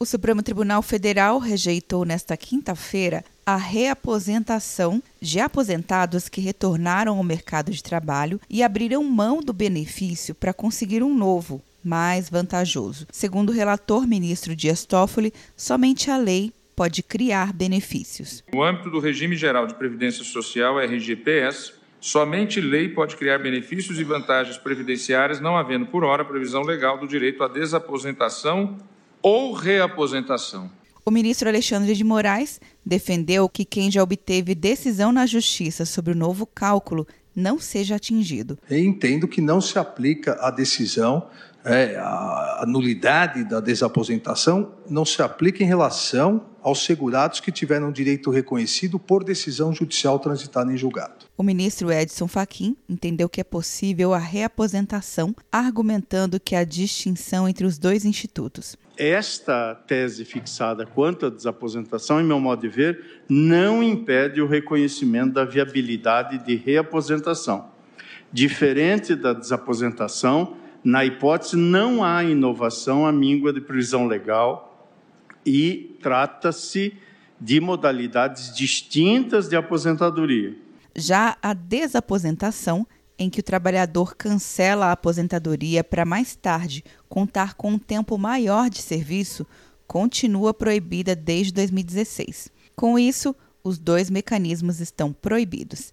O Supremo Tribunal Federal rejeitou nesta quinta-feira a reaposentação de aposentados que retornaram ao mercado de trabalho e abriram mão do benefício para conseguir um novo, mais vantajoso. Segundo o relator ministro Dias Toffoli, somente a lei pode criar benefícios. No âmbito do regime geral de previdência social, RGPS, somente lei pode criar benefícios e vantagens previdenciárias, não havendo por hora previsão legal do direito à desaposentação ou reaposentação. O ministro Alexandre de Moraes defendeu que quem já obteve decisão na justiça sobre o novo cálculo não seja atingido. Eu entendo que não se aplica a decisão, é, a nulidade da desaposentação não se aplica em relação aos segurados que tiveram direito reconhecido por decisão judicial transitada em julgado. O ministro Edson Fachin entendeu que é possível a reaposentação, argumentando que há distinção entre os dois institutos. Esta tese fixada quanto à desaposentação, em meu modo de ver, não impede o reconhecimento da viabilidade de reaposentação. Diferente da desaposentação, na hipótese não há inovação à míngua de previsão legal e trata-se de modalidades distintas de aposentadoria. Já a desaposentação, em que o trabalhador cancela a aposentadoria para mais tarde contar com um tempo maior de serviço, continua proibida desde 2016. Com isso, os dois mecanismos estão proibidos.